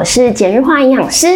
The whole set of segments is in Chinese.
我是简日化营养师。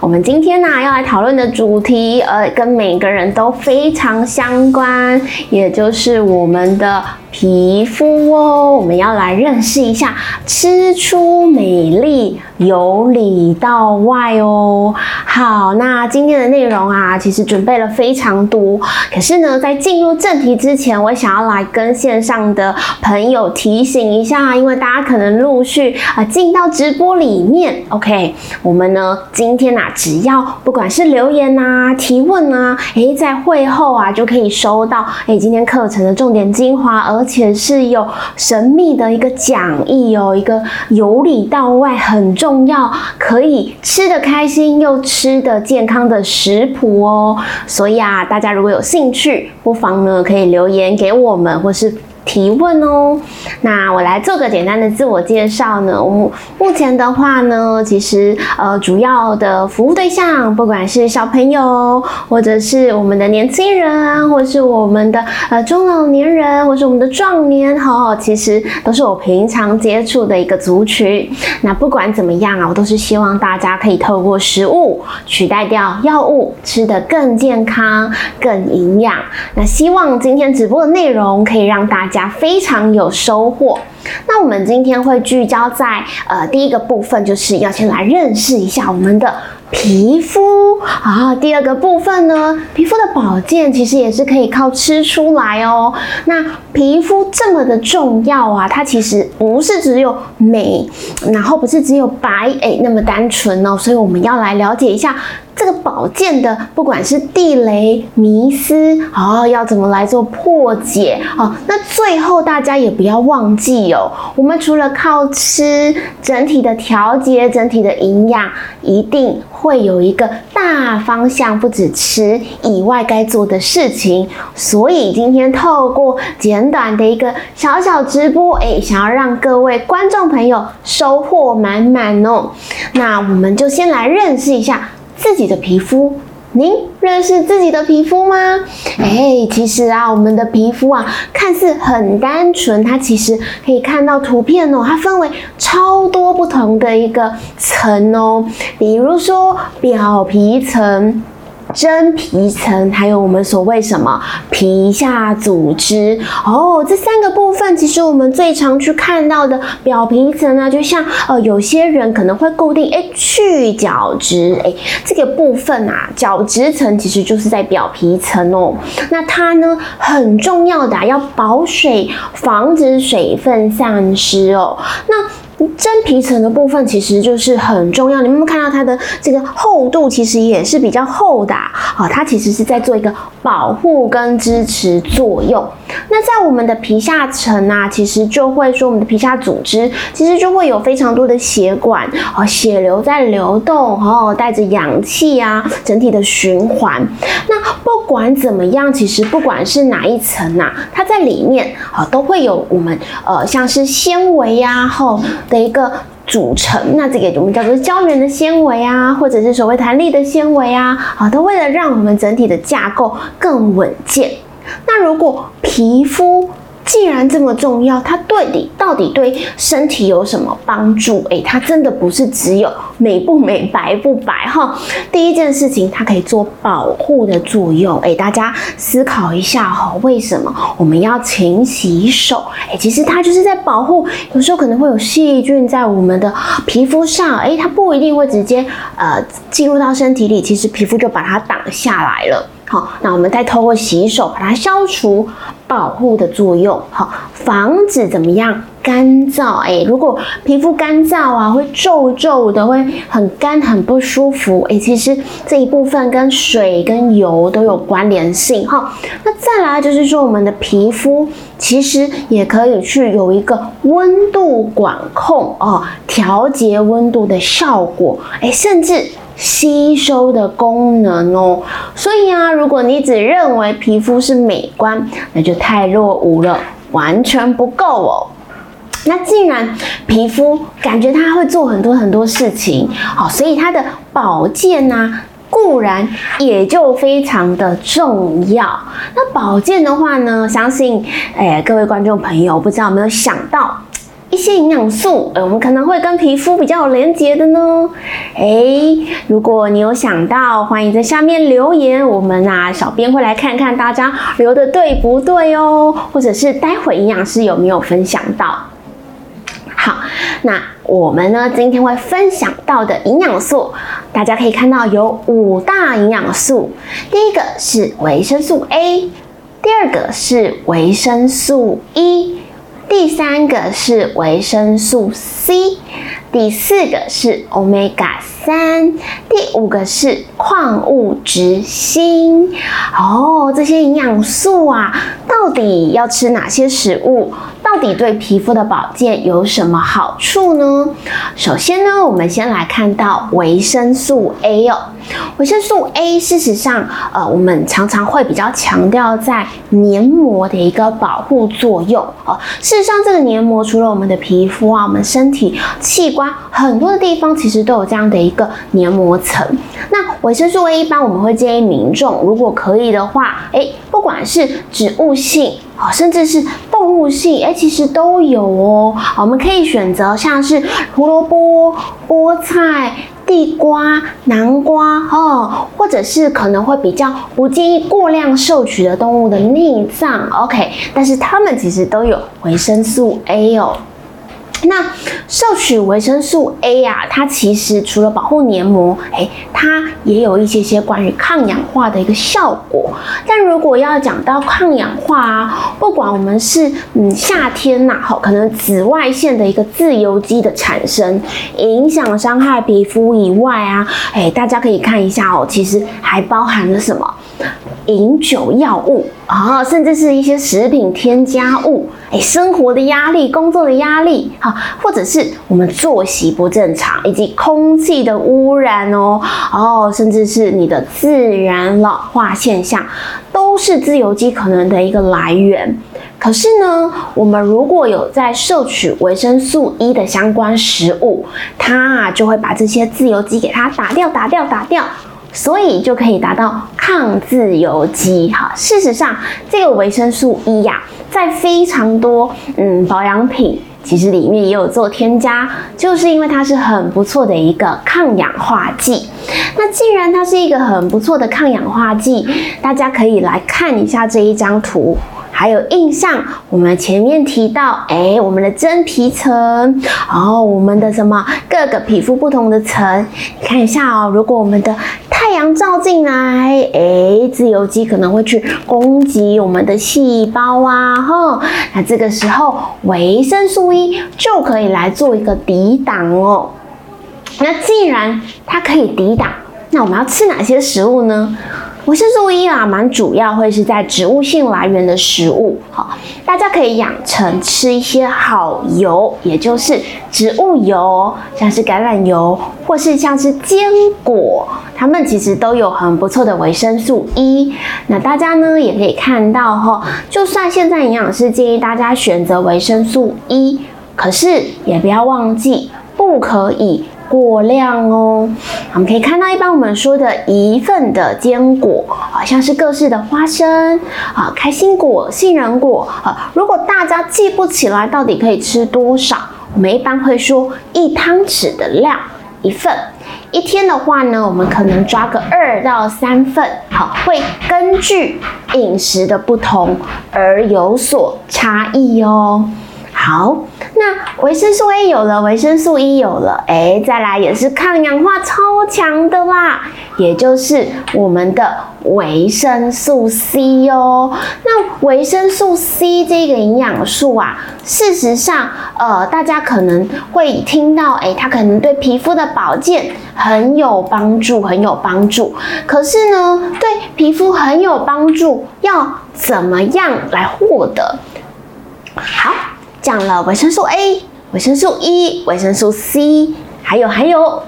我们今天呢要来讨论的主题，呃，跟每个人都非常相关，也就是我们的。皮肤哦，我们要来认识一下，吃出美丽由里到外哦。好，那今天的内容啊，其实准备了非常多。可是呢，在进入正题之前，我想要来跟线上的朋友提醒一下，因为大家可能陆续啊进到直播里面。OK，我们呢今天啊，只要不管是留言啊、提问啊，诶，在会后啊就可以收到诶今天课程的重点精华，而而且是有神秘的一个讲义哦，一个由里到外很重要，可以吃的开心又吃的健康的食谱哦。所以啊，大家如果有兴趣，不妨呢可以留言给我们，或是。提问哦，那我来做个简单的自我介绍呢。我目前的话呢，其实呃主要的服务对象，不管是小朋友，或者是我们的年轻人，或是我们的呃中老年人，或是我们的壮年，哈，其实都是我平常接触的一个族群。那不管怎么样啊，我都是希望大家可以透过食物取代掉药物，吃得更健康、更营养。那希望今天直播的内容可以让大家。家非常有收获。那我们今天会聚焦在呃第一个部分，就是要先来认识一下我们的皮肤啊。第二个部分呢，皮肤的保健其实也是可以靠吃出来哦。那皮肤这么的重要啊，它其实不是只有美，然后不是只有白诶那么单纯哦。所以我们要来了解一下。这个保健的，不管是地雷迷思，哦，要怎么来做破解哦？那最后大家也不要忘记哦，我们除了靠吃，整体的调节，整体的营养，一定会有一个大方向，不止吃以外该做的事情。所以今天透过简短的一个小小直播，哎，想要让各位观众朋友收获满满哦。那我们就先来认识一下。自己的皮肤，您认识自己的皮肤吗？哎，其实啊，我们的皮肤啊，看似很单纯，它其实可以看到图片哦，它分为超多不同的一个层哦，比如说表皮层。真皮层，还有我们所谓什么皮下组织哦，这三个部分，其实我们最常去看到的表皮层呢，就像呃，有些人可能会固定哎去角质哎这个部分啊，角质层其实就是在表皮层哦，那它呢很重要的要保水，防止水分散失哦，那。真皮层的部分其实就是很重要，你们有看到它的这个厚度其实也是比较厚的啊，它其实是在做一个保护跟支持作用。那在我们的皮下层啊，其实就会说我们的皮下组织其实就会有非常多的血管哦，血流在流动哦，带着氧气啊，整体的循环。那不管怎么样，其实不管是哪一层呐，它在里面啊都会有我们呃像是纤维呀后。的一个组成，那这个我们叫做胶原的纤维啊，或者是所谓弹力的纤维啊，啊，都为了让我们整体的架构更稳健。那如果皮肤，既然这么重要，它对你到底对身体有什么帮助？诶，它真的不是只有美不美、白不白哈。第一件事情，它可以做保护的作用。诶，大家思考一下哈，为什么我们要勤洗手？诶，其实它就是在保护。有时候可能会有细菌在我们的皮肤上，诶，它不一定会直接呃进入到身体里，其实皮肤就把它挡下来了。好，那我们再透过洗手把它消除保护的作用，好，防止怎么样干燥？哎，如果皮肤干燥啊，会皱皱的，会很干很不舒服。哎，其实这一部分跟水跟油都有关联性。哈，那再来就是说，我们的皮肤其实也可以去有一个温度管控哦，调节温度的效果。哎，甚至。吸收的功能哦，所以啊，如果你只认为皮肤是美观，那就太落伍了，完全不够哦。那既然皮肤感觉它会做很多很多事情，好，所以它的保健呢，固然也就非常的重要。那保健的话呢，相信诶各位观众朋友，不知道有没有想到？一些营养素，呃，我们可能会跟皮肤比较有连结的呢？哎，如果你有想到，欢迎在下面留言，我们啊，小编会来看看大家留的对不对哦，或者是待会营养师有没有分享到。好，那我们呢，今天会分享到的营养素，大家可以看到有五大营养素，第一个是维生素 A，第二个是维生素 E。第三个是维生素 C，第四个是 Omega 三，第五个是矿物质锌。哦，这些营养素啊，到底要吃哪些食物？到底对皮肤的保健有什么好处呢？首先呢，我们先来看到维生素 A 哦。维生素 A，事实上，呃，我们常常会比较强调在黏膜的一个保护作用哦。事实上，这个黏膜除了我们的皮肤啊，我们身体器官很多的地方其实都有这样的一个黏膜层。那维生素 A 一般我们会建议民众，如果可以的话，哎，不管是植物性。哦，甚至是动物性，哎，其实都有哦。我们可以选择像是胡萝卜、菠菜、地瓜、南瓜，哦，或者是可能会比较不建议过量摄取的动物的内脏，OK。但是它们其实都有维生素 A 哦。那摄取维生素 A 呀，它其实除了保护黏膜，哎，它也有一些些关于抗氧化的一个效果。但如果要讲到抗氧化啊，不管我们是嗯夏天呐，好，可能紫外线的一个自由基的产生，影响伤害皮肤以外啊，哎，大家可以看一下哦，其实还包含了什么？饮酒药物啊，甚至是一些食品添加物，哎，生活的压力、工作的压力，哈，或者是我们作息不正常，以及空气的污染哦，哦，甚至是你的自然老化现象，都是自由基可能的一个来源。可是呢，我们如果有在摄取维生素 E 的相关食物，它啊就会把这些自由基给它打掉、打掉、打掉。所以就可以达到抗自由基哈。事实上，这个维生素 E 呀，在非常多嗯保养品其实里面也有做添加，就是因为它是很不错的一个抗氧化剂。那既然它是一个很不错的抗氧化剂，大家可以来看一下这一张图。还有印象，我们前面提到，哎，我们的真皮层，然后我们的什么各个皮肤不同的层，你看一下哦。如果我们的照进来，哎，自由基可能会去攻击我们的细胞啊，哈。那这个时候维生素 E 就可以来做一个抵挡哦。那既然它可以抵挡，那我们要吃哪些食物呢？维生素 E 啊，蛮主要会是在植物性来源的食物，好，大家可以养成吃一些好油，也就是植物油，像是橄榄油，或是像是坚果，它们其实都有很不错的维生素 E。那大家呢也可以看到哈，就算现在营养师建议大家选择维生素 E，可是也不要忘记，不可以。过量哦，我们可以看到，一般我们说的一份的坚果，好像是各式的花生啊、开心果、杏仁果啊。如果大家记不起来到底可以吃多少，我们一般会说一汤匙的量一份。一天的话呢，我们可能抓个二到三份，好，会根据饮食的不同而有所差异哦。好，那维生素 A 有了，维生素 E 有了，哎，再来也是抗氧化超强的啦，也就是我们的维生素 C 哦。那维生素 C 这个营养素啊，事实上，呃，大家可能会听到，哎，它可能对皮肤的保健很有帮助，很有帮助。可是呢，对皮肤很有帮助，要怎么样来获得？好。讲了维生素 A、维生素 E、维生素 C，还有还有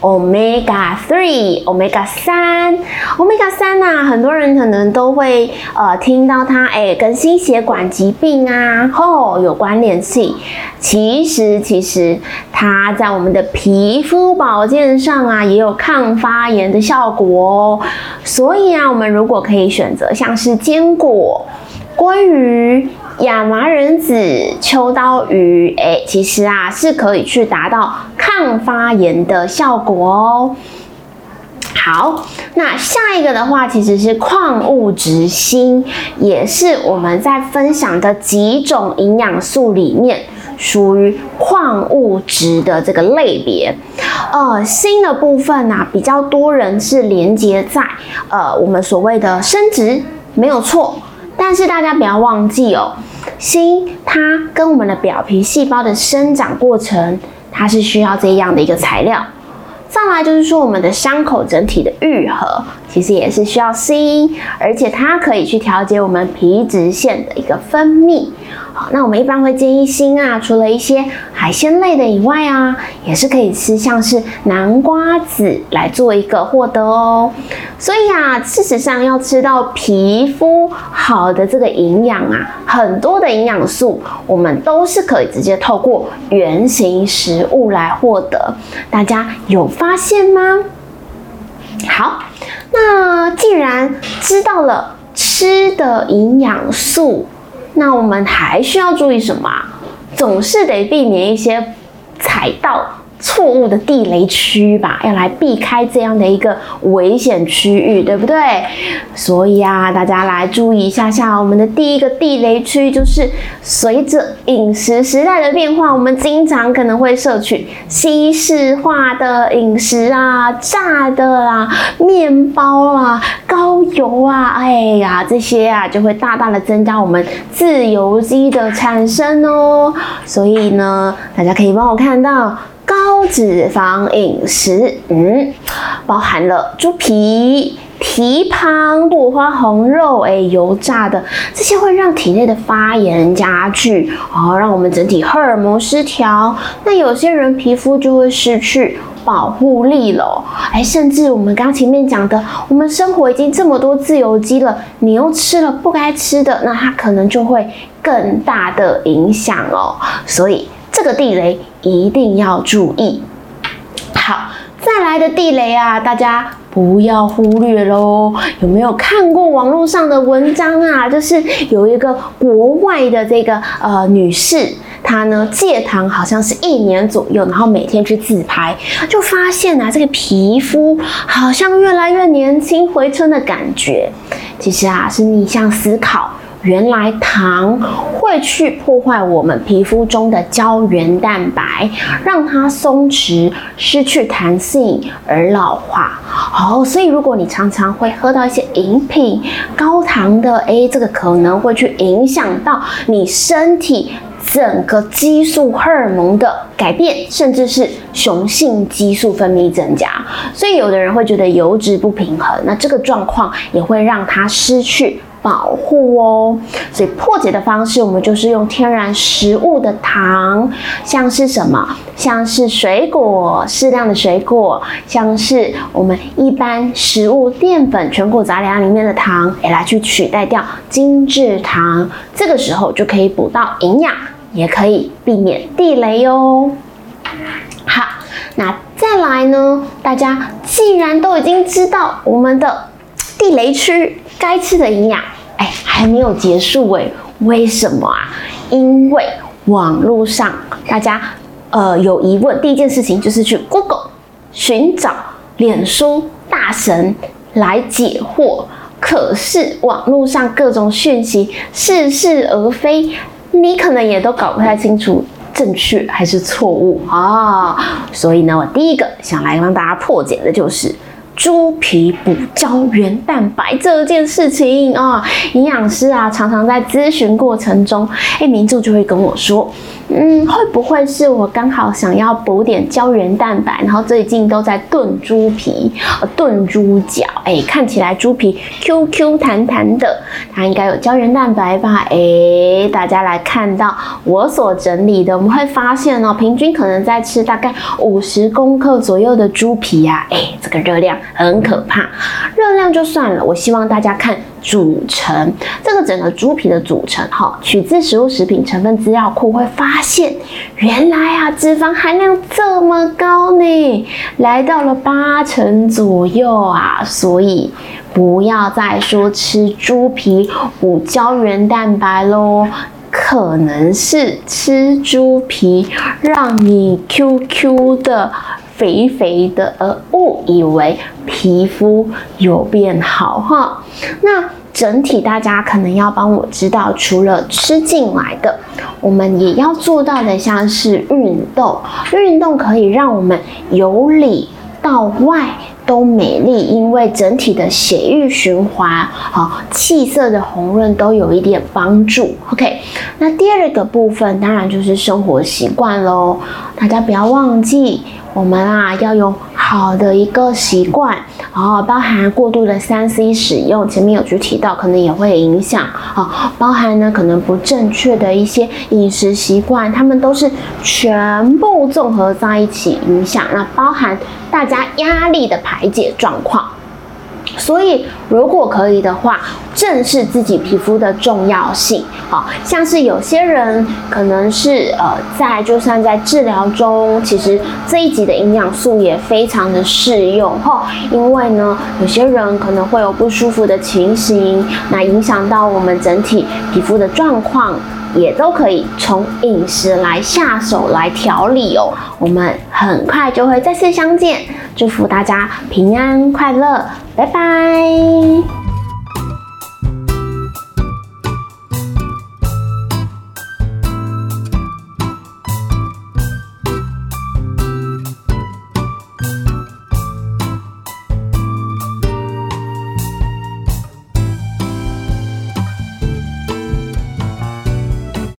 Omega three、Omega 三、Omega 三呐，很多人可能都会呃听到它哎跟心血管疾病啊吼有关联性。其实其实它在我们的皮肤保健上啊也有抗发炎的效果哦。所以啊，我们如果可以选择像是坚果、鲑鱼。亚麻仁籽、秋刀鱼，哎，其实啊是可以去达到抗发炎的效果哦。好，那下一个的话，其实是矿物质锌，也是我们在分享的几种营养素里面属于矿物质的这个类别。呃，锌的部分呢，比较多人是连接在呃我们所谓的生殖，没有错。但是大家不要忘记哦，锌它跟我们的表皮细胞的生长过程，它是需要这样的一个材料。再来就是说，我们的伤口整体的愈合，其实也是需要锌，而且它可以去调节我们皮脂腺的一个分泌。好，那我们一般会建议锌啊，除了一些海鲜类的以外啊，也是可以吃像是南瓜子来做一个获得哦。所以啊，事实上要吃到皮肤好的这个营养啊，很多的营养素我们都是可以直接透过原型食物来获得。大家有发现吗？好，那既然知道了吃的营养素。那我们还需要注意什么？总是得避免一些踩到。错误的地雷区吧，要来避开这样的一个危险区域，对不对？所以啊，大家来注意一下下，我们的第一个地雷区就是随着饮食时代的变化，我们经常可能会摄取西式化的饮食啊，炸的啦、面包啊、高油啊，哎呀，这些啊就会大大的增加我们自由基的产生哦。所以呢，大家可以帮我看到。高脂肪饮食，嗯，包含了猪皮、蹄膀、五花红肉，哎，油炸的这些会让体内的发炎加剧，哦，让我们整体荷尔蒙失调。那有些人皮肤就会失去保护力了，哎，甚至我们刚前面讲的，我们生活已经这么多自由基了，你又吃了不该吃的，那它可能就会更大的影响哦。所以这个地雷。一定要注意。好，再来的地雷啊，大家不要忽略喽。有没有看过网络上的文章啊？就是有一个国外的这个呃女士，她呢戒糖好像是一年左右，然后每天去自拍，就发现啊，这个皮肤好像越来越年轻、回春的感觉。其实啊，是逆向思考。原来糖会去破坏我们皮肤中的胶原蛋白，让它松弛、失去弹性而老化。哦，所以如果你常常会喝到一些饮品，高糖的，诶，这个可能会去影响到你身体整个激素荷尔蒙的改变，甚至是雄性激素分泌增加。所以有的人会觉得油脂不平衡，那这个状况也会让它失去。保护哦，所以破解的方式，我们就是用天然食物的糖，像是什么，像是水果，适量的水果，像是我们一般食物淀粉、全谷杂粮里面的糖，哎，来去取代掉精制糖，这个时候就可以补到营养，也可以避免地雷哦。好，那再来呢？大家既然都已经知道我们的地雷区。该吃的营养，哎，还没有结束哎，为什么啊？因为网络上大家呃有疑问，第一件事情就是去 Google 寻找脸书大神来解惑，可是网络上各种讯息似是而非，你可能也都搞不太清楚正确还是错误啊。所以呢，我第一个想来帮大家破解的就是。猪皮补胶原蛋白这件事情啊，营养师啊常常在咨询过程中，哎，民众就会跟我说。嗯，会不会是我刚好想要补点胶原蛋白，然后最近都在炖猪皮，呃，炖猪脚，哎，看起来猪皮 Q Q 弹弹的，它应该有胶原蛋白吧？哎，大家来看到我所整理的，我们会发现哦，平均可能在吃大概五十公克左右的猪皮呀，哎，这个热量很可怕，热量就算了，我希望大家看。组成这个整个猪皮的组成，哈，取自食物食品成分资料库会发现，原来啊脂肪含量这么高呢，来到了八成左右啊，所以不要再说吃猪皮补胶原蛋白喽，可能是吃猪皮让你 QQ 的。肥肥的，而误以为皮肤有变好哈。那整体大家可能要帮我知道，除了吃进来的，我们也要做到的，像是运动。运动可以让我们由里到外都美丽，因为整体的血液循环、好气色的红润都有一点帮助。OK，那第二个部分当然就是生活习惯喽，大家不要忘记。我们啊要有好的一个习惯，然后包含过度的三 C 使用，前面有去提到，可能也会影响啊。包含呢可能不正确的一些饮食习惯，他们都是全部综合在一起影响。那包含大家压力的排解状况。所以，如果可以的话，正视自己皮肤的重要性。好，像是有些人可能是呃，在就算在治疗中，其实这一集的营养素也非常的适用哈。因为呢，有些人可能会有不舒服的情形，那影响到我们整体皮肤的状况，也都可以从饮食来下手来调理哦。我们很快就会再次相见，祝福大家平安快乐。拜拜。